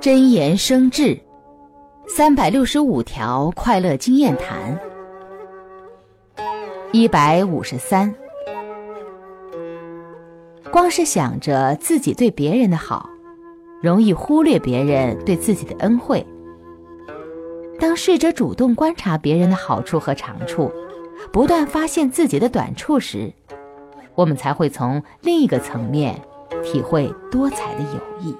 真言生智三百六十五条快乐经验谈一百五十三。光是想着自己对别人的好容易忽略别人对自己的恩惠当试着主动观察别人的好处和长处不断发现自己的短处时我们才会从另一个层面体会多彩的友谊。